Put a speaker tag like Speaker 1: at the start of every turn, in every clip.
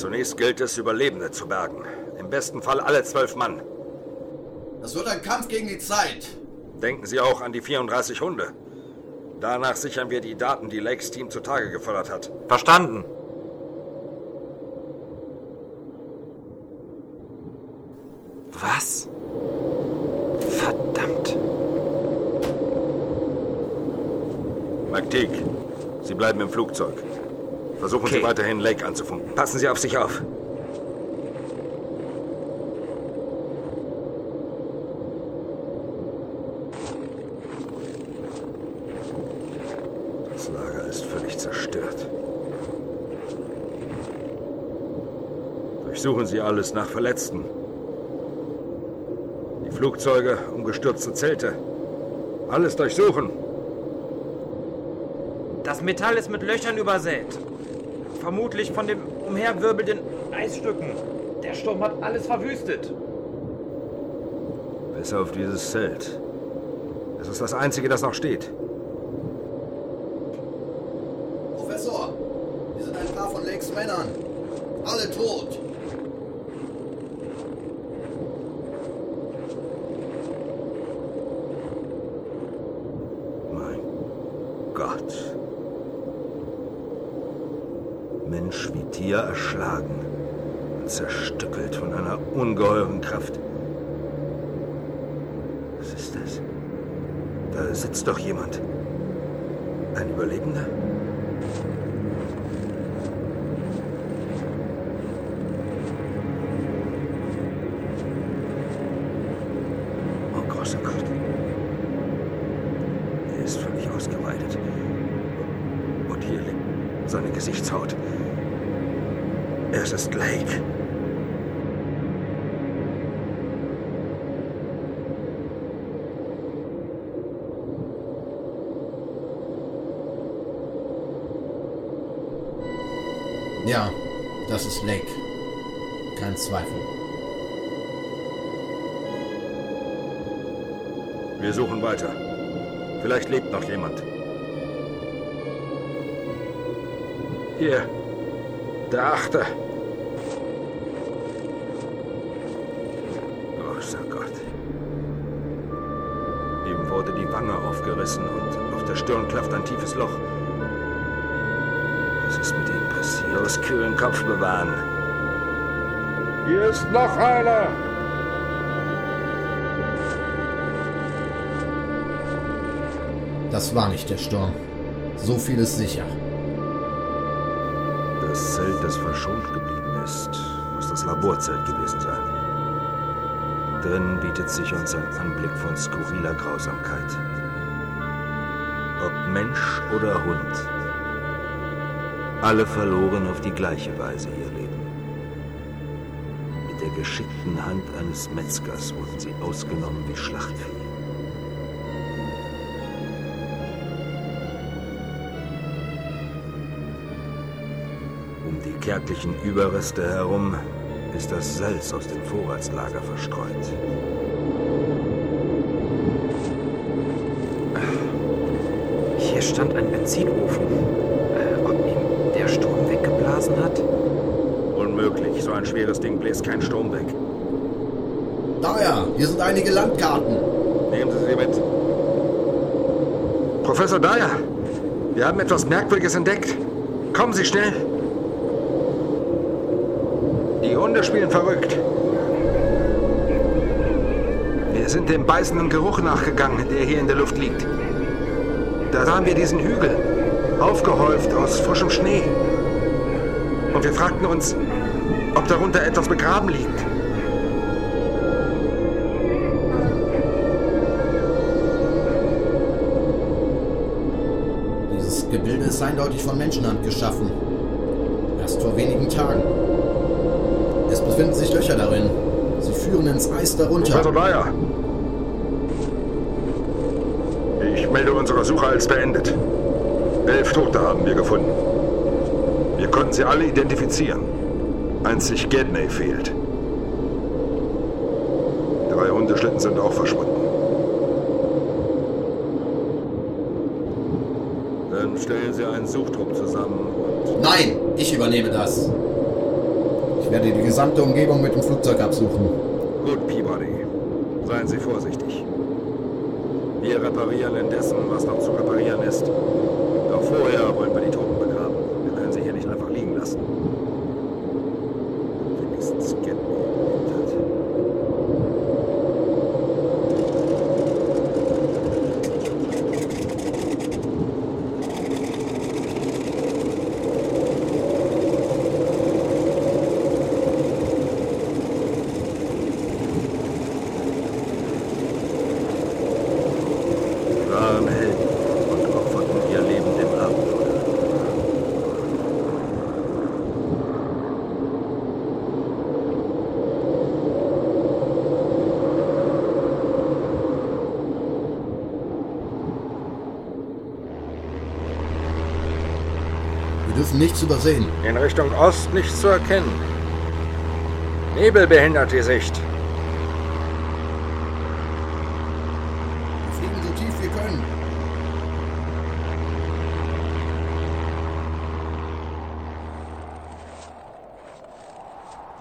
Speaker 1: Zunächst gilt es, Überlebende zu bergen. Im besten Fall alle zwölf Mann.
Speaker 2: Das wird ein Kampf gegen die Zeit.
Speaker 1: Denken Sie auch an die 34 Hunde. Danach sichern wir die Daten, die Lakes Team zutage gefördert hat.
Speaker 3: Verstanden. Was? Verdammt.
Speaker 1: McTeague, Sie bleiben im Flugzeug. Versuchen
Speaker 3: Okay.
Speaker 1: Sie weiterhin Lake anzufunken.
Speaker 3: Passen Sie auf sich auf.
Speaker 1: Das Lager ist völlig zerstört. Durchsuchen Sie alles nach Verletzten. Die Flugzeuge, umgestürzte Zelte. Alles durchsuchen.
Speaker 3: Das Metall ist mit Löchern übersät. Vermutlich von den umherwirbelnden Eisstücken. Der Sturm hat alles verwüstet.
Speaker 1: Bis auf dieses Zelt. Es ist das einzige, das noch steht.
Speaker 2: Professor, wir sind ein paar von Lakes Männern. Alle tot.
Speaker 1: Mein Gott. Wie Tier erschlagen und zerstückelt von einer ungeheuren Kraft. Was ist das? Da sitzt doch jemand. Ein Überlebender? Oh, großer Gott. Er ist völlig ausgeweitet. Und hier liegt seine Gesichtshaut. Es ist Lake.
Speaker 2: Ja, das ist Lake. Kein Zweifel.
Speaker 1: Wir suchen weiter. Vielleicht lebt noch jemand. Hier. Der Achte. Die Wange aufgerissen und auf der Stirn klafft ein tiefes Loch. Was ist mit ihm passiert? Los, kühlen Kopf bewahren. Hier ist noch einer!
Speaker 2: Das war nicht der Sturm. So viel ist sicher.
Speaker 1: Das Zelt, das verschont geblieben ist, muss das Laborzelt gewesen sein. Drin bietet sich uns ein Anblick von skurriler Grausamkeit. Ob Mensch oder Hund. Alle verloren auf die gleiche Weise ihr Leben. Mit der geschickten Hand eines Metzgers wurden sie ausgenommen wie Schlachtvieh. Um die kärglichen Überreste herum ist das Salz aus dem Vorratslager verstreut.
Speaker 3: Hier stand ein Benzinofen. Äh, ob ihn der Sturm weggeblasen hat?
Speaker 1: Unmöglich, so ein schweres Ding bläst kein Sturm weg.
Speaker 2: Daher, hier sind einige Landkarten.
Speaker 1: Nehmen Sie sie mit. Professor Dyer, wir haben etwas Merkwürdiges entdeckt. Kommen Sie schnell. Die Hunde spielen verrückt. Wir sind dem beißenden Geruch nachgegangen, der hier in der Luft liegt. Da sahen wir diesen Hügel, aufgehäuft aus frischem Schnee. Und wir fragten uns, ob darunter etwas begraben liegt.
Speaker 2: Dieses Gebilde ist eindeutig von Menschenhand geschaffen. Erst vor wenigen Tagen. Es befinden sich Löcher darin. Sie führen ins Eis darunter.
Speaker 1: Professor Dyer. Ich melde unsere Suche als beendet. Elf Tote haben wir gefunden. Wir konnten sie alle identifizieren. Einzig Gedney fehlt. Drei Hundeschlitten sind auch verschwunden. Dann stellen Sie einen Suchtrupp zusammen und
Speaker 2: Nein, ich übernehme das. Werde die gesamte Umgebung mit dem Flugzeug absuchen.
Speaker 1: Gut, Peabody. Seien Sie vorsichtig. Wir reparieren indessen, was noch zu reparieren ist. Doch vorher wollen wir die Toten begraben. Wir können sie hier nicht einfach liegen lassen. Wenigstens Gap überlebt hat. Sie waren Helden und opferten ihr Leben dem Abenteuer.
Speaker 2: Wir dürfen nichts übersehen.
Speaker 1: In Richtung Ost nichts zu erkennen. Nebel behindert die Sicht.
Speaker 2: Wir fliegen so tief wir können.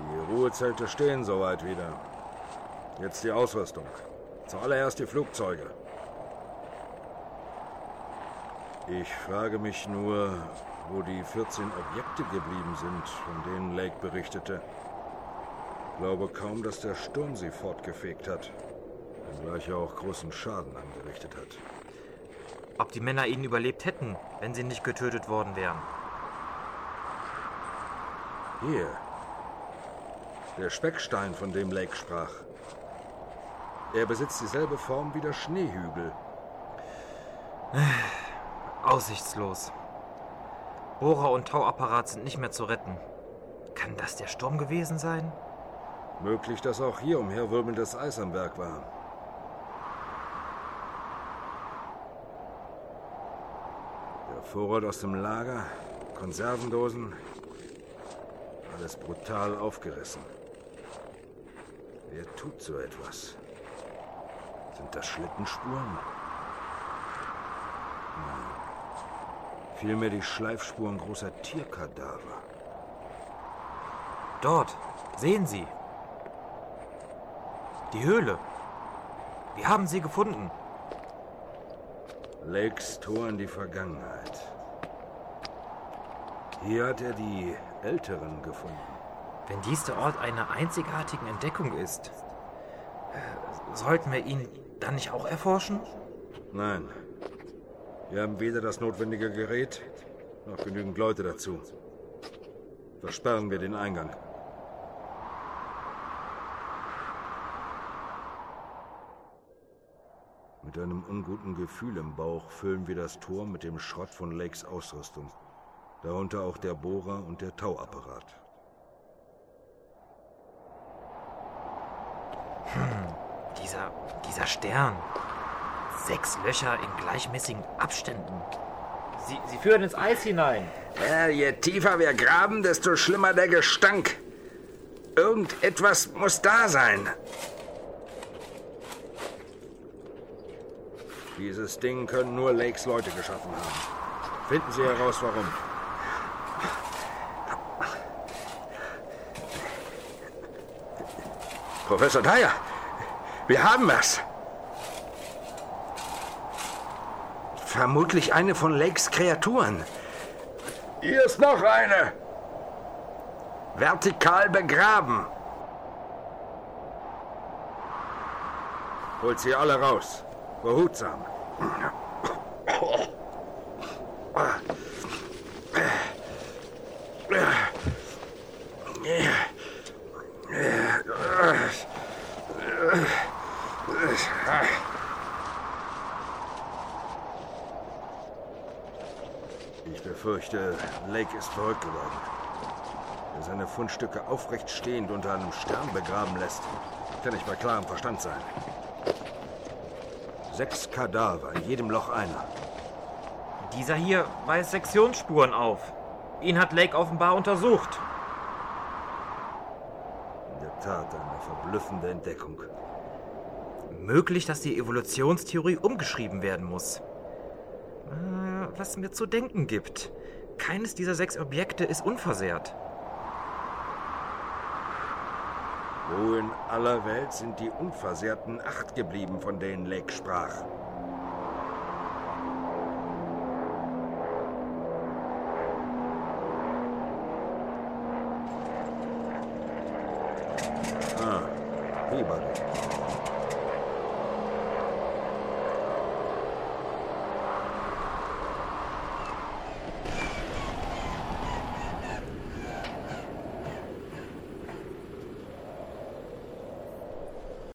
Speaker 1: Die Ruhezelte stehen soweit wieder. Jetzt die Ausrüstung. Zuallererst die Flugzeuge. Ich frage mich nur, wo die 14 Objekte geblieben sind, von denen Lake berichtete. Glaube kaum, dass der Sturm sie fortgefegt hat. Wenngleich er auch großen Schaden angerichtet hat.
Speaker 3: Ob die Männer ihn überlebt hätten, wenn sie nicht getötet worden wären.
Speaker 1: Hier. Der Speckstein, von dem Lake sprach. Er besitzt dieselbe Form wie der Schneehügel.
Speaker 3: Aussichtslos. Bohrer und Tauapparat sind nicht mehr zu retten. Kann das der Sturm gewesen sein?
Speaker 1: Möglich, dass auch hier umherwirbelndes Eis am Werk war. Der Vorrat aus dem Lager, Konservendosen, alles brutal aufgerissen. Wer tut so etwas? Sind das Schlittenspuren? Vielmehr die Schleifspuren großer Tierkadaver.
Speaker 3: Dort, sehen Sie. Die Höhle. Wir haben sie gefunden.
Speaker 1: Lakes Tor in die Vergangenheit. Hier hat er die Älteren gefunden.
Speaker 3: Wenn dies der Ort einer einzigartigen Entdeckung ist, äh, sollten wir ihn dann nicht auch erforschen?
Speaker 1: Nein. Wir haben weder das notwendige Gerät noch genügend Leute dazu. Versperren wir den Eingang. Mit einem unguten Gefühl im Bauch füllen wir das Tor mit dem Schrott von Lakes Ausrüstung. Darunter auch der Bohrer und der Tauapparat.
Speaker 3: Dieser, dieser Stern. Sechs Löcher in gleichmäßigen Abständen. Sie, sie führen ins Eis hinein.
Speaker 1: Ja, je tiefer wir graben, desto schlimmer der Gestank. Irgendetwas muss da sein. Dieses Ding können nur Lakes Leute geschaffen haben. Finden Sie heraus, warum. Professor Dyer, wir haben was. Vermutlich eine von Lakes Kreaturen. Hier ist noch eine. Vertikal begraben. Holt sie alle raus. Behutsam. Ich befürchte, Lake ist verrückt geworden. Wer seine Fundstücke aufrecht stehend unter einem Stern begraben lässt, kann nicht bei klarem Verstand sein. Sechs Kadaver, in jedem Loch einer.
Speaker 3: Dieser hier weist Sektionsspuren auf. Ihn hat Lake offenbar untersucht.
Speaker 1: In der Tat eine verblüffende Entdeckung.
Speaker 3: Möglich, dass die Evolutionstheorie umgeschrieben werden muss. Was mir zu denken gibt. Keines dieser sechs Objekte ist unversehrt.
Speaker 1: Wo in aller Welt sind die Unversehrten acht geblieben, von denen Lake sprach? Ah, Peabody.